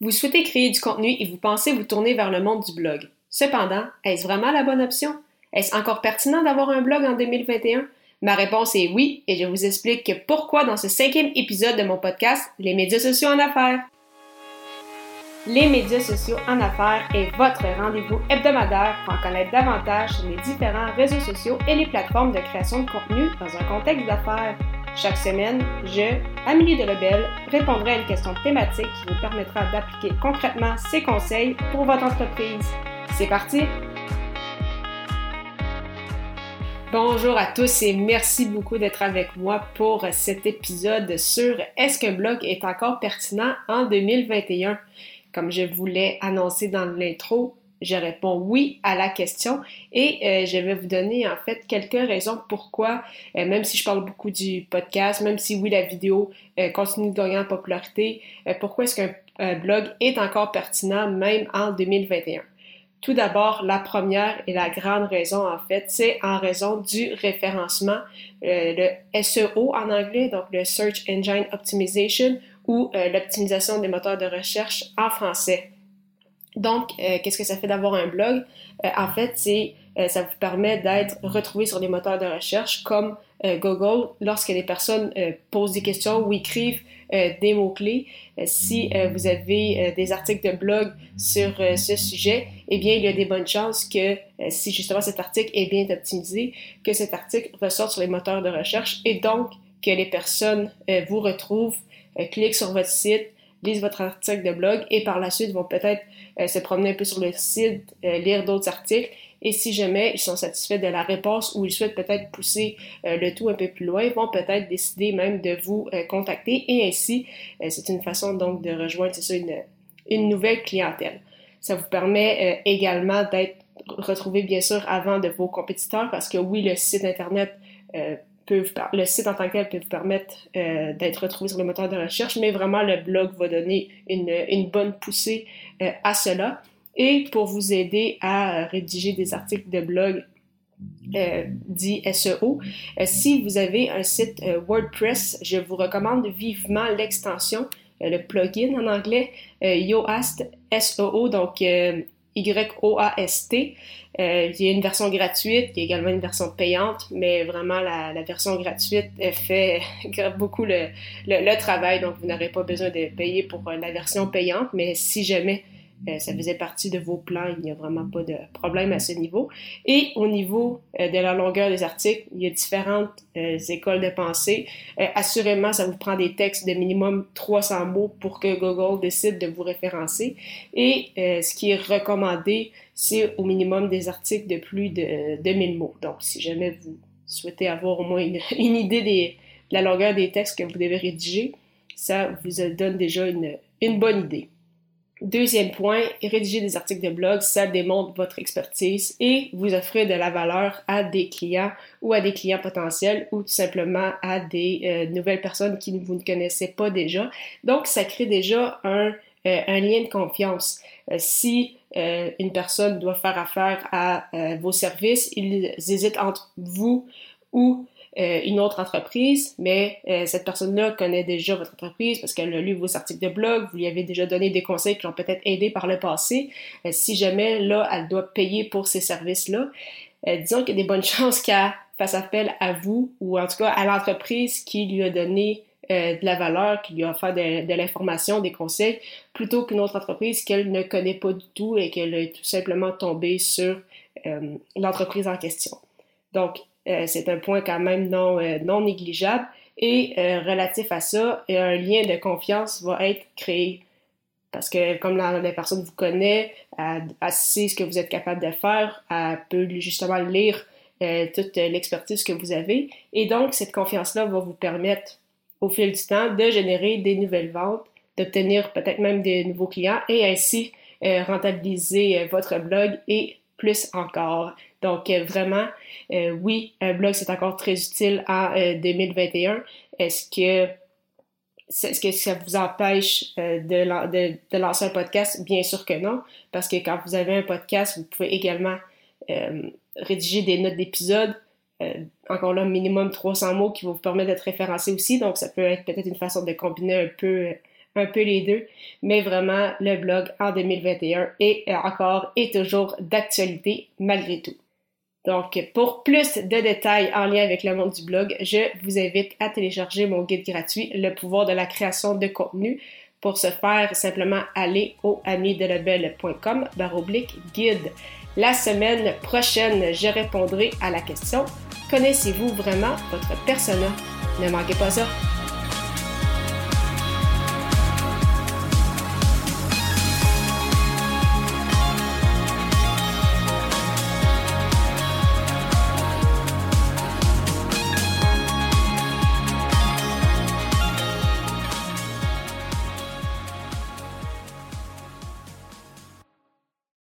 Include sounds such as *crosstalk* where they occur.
Vous souhaitez créer du contenu et vous pensez vous tourner vers le monde du blog. Cependant, est-ce vraiment la bonne option? Est-ce encore pertinent d'avoir un blog en 2021? Ma réponse est oui et je vous explique pourquoi dans ce cinquième épisode de mon podcast Les médias sociaux en affaires. Les médias sociaux en affaires est votre rendez-vous hebdomadaire pour en connaître davantage sur les différents réseaux sociaux et les plateformes de création de contenu dans un contexte d'affaires. Chaque semaine, je, Amélie Delebel, répondrai à une question thématique qui vous permettra d'appliquer concrètement ces conseils pour votre entreprise. C'est parti! Bonjour à tous et merci beaucoup d'être avec moi pour cet épisode sur Est-ce qu'un blog est encore pertinent en 2021? Comme je voulais annoncer dans l'intro, je réponds oui à la question et euh, je vais vous donner en fait quelques raisons pourquoi, euh, même si je parle beaucoup du podcast, même si oui la vidéo euh, continue de gagner en popularité, pourquoi est-ce qu'un blog est encore pertinent même en 2021. Tout d'abord, la première et la grande raison en fait, c'est en raison du référencement, le SEO en anglais, donc le Search Engine Optimization ou l'optimisation des moteurs de recherche en français. Donc, euh, qu'est-ce que ça fait d'avoir un blog? Euh, en fait, c'est euh, ça vous permet d'être retrouvé sur les moteurs de recherche comme Google lorsque les personnes posent des questions ou écrivent des mots-clés. si vous avez des articles de blog sur ce sujet, eh bien, il y a des bonnes chances que si justement cet article est bien optimisé, que cet article ressorte sur les moteurs de recherche et donc que les personnes vous retrouvent, cliquent sur votre site, lisent votre article de blog et par la suite vont peut-être euh, se promener un peu sur le site, euh, lire d'autres articles. Et si jamais ils sont satisfaits de la réponse ou ils souhaitent peut-être pousser euh, le tout un peu plus loin, ils vont peut-être décider même de vous contacter et ainsi, c'est une façon donc de rejoindre, une, une nouvelle clientèle. Ça vous permet également d'être retrouvé bien sûr avant de vos compétiteurs parce que oui, le site internet le site en tant que tel peut vous permettre euh, d'être retrouvé sur le moteur de recherche, mais vraiment le blog va donner une, bonne poussée euh, à cela. Et pour vous aider à rédiger des articles de blog euh, dit SEO. Euh, si vous avez un site WordPress, je vous recommande vivement l'extension, le plugin en anglais, Yoast SEO, donc Y-O-A-S-T. Euh, il y a une version gratuite, il y a également une version payante, mais vraiment la, version gratuite fait *laughs* beaucoup le, le, travail, donc vous n'aurez pas besoin de payer pour la version payante, mais si jamais euh, ça faisait partie de vos plans, il n'y a vraiment pas de problème à ce niveau. Et au niveau euh, de la longueur des articles, il y a différentes euh, écoles de pensée. assurément, ça vous prend des textes de minimum 300 mots pour que Google décide de vous référencer. Et ce qui est recommandé, c'est au minimum des articles de plus de 2000 mots. Donc, si jamais vous souhaitez avoir au moins une, *laughs* idée de la longueur des textes que vous devez rédiger, ça vous donne déjà une bonne idée. Deuxième point, rédiger des articles de blog, ça démontre votre expertise et vous offrez de la valeur à des clients ou à des clients potentiels ou tout simplement à des euh, nouvelles personnes qui vous ne connaissez pas déjà. Donc, ça crée déjà un, euh, lien de confiance. Euh, si une personne doit faire affaire à vos services, ils hésitent entre vous ou euh, une autre entreprise, mais euh, cette personne-là connaît déjà votre entreprise parce qu'elle a lu vos articles de blog, vous lui avez déjà donné des conseils qui l'ont peut-être aidé par le passé. Euh, si jamais, là, elle doit payer pour ces services-là, disons qu'il y a des bonnes *laughs* chances qu'elle fasse appel à vous ou en tout cas à l'entreprise qui lui a donné de la valeur, qui lui a offert de, de l'information, des conseils, plutôt qu'une autre entreprise qu'elle ne connaît pas du tout et qu'elle est tout simplement tombée sur l'entreprise en question. Donc, c'est un point quand même non, euh, non négligeable. Et euh, relatif à ça, un lien de confiance va être créé. Parce que comme la, personne vous connaît, elle, sait ce que vous êtes capable de faire, elle peut justement lire toute l'expertise que vous avez. Et donc, cette confiance-là va vous permettre, au fil du temps, de générer des nouvelles ventes, d'obtenir peut-être même des nouveaux clients et ainsi rentabiliser votre blog et plus encore. Donc, euh, vraiment, euh, oui, un blog, c'est encore très utile en 2021. Euh, est-ce que, est-ce que ça vous empêche de, de, de, lancer un podcast? Bien sûr que non, parce que quand vous avez un podcast, vous pouvez également rédiger des notes d'épisode. encore là, minimum 300 mots qui vont vous permettre d'être référencé aussi. Donc, ça peut être peut-être une façon de combiner un peu un peu les deux, mais vraiment le blog en 2021 est encore et toujours d'actualité malgré tout. Donc, pour plus de détails en lien avec le monde du blog, je vous invite à télécharger mon guide gratuit, Le pouvoir de la création de contenu. Pour ce faire, simplement aller au amidelabel.com baroblique guide. La semaine prochaine, je répondrai à la question Connaissez-vous vraiment votre persona? Ne manquez pas ça.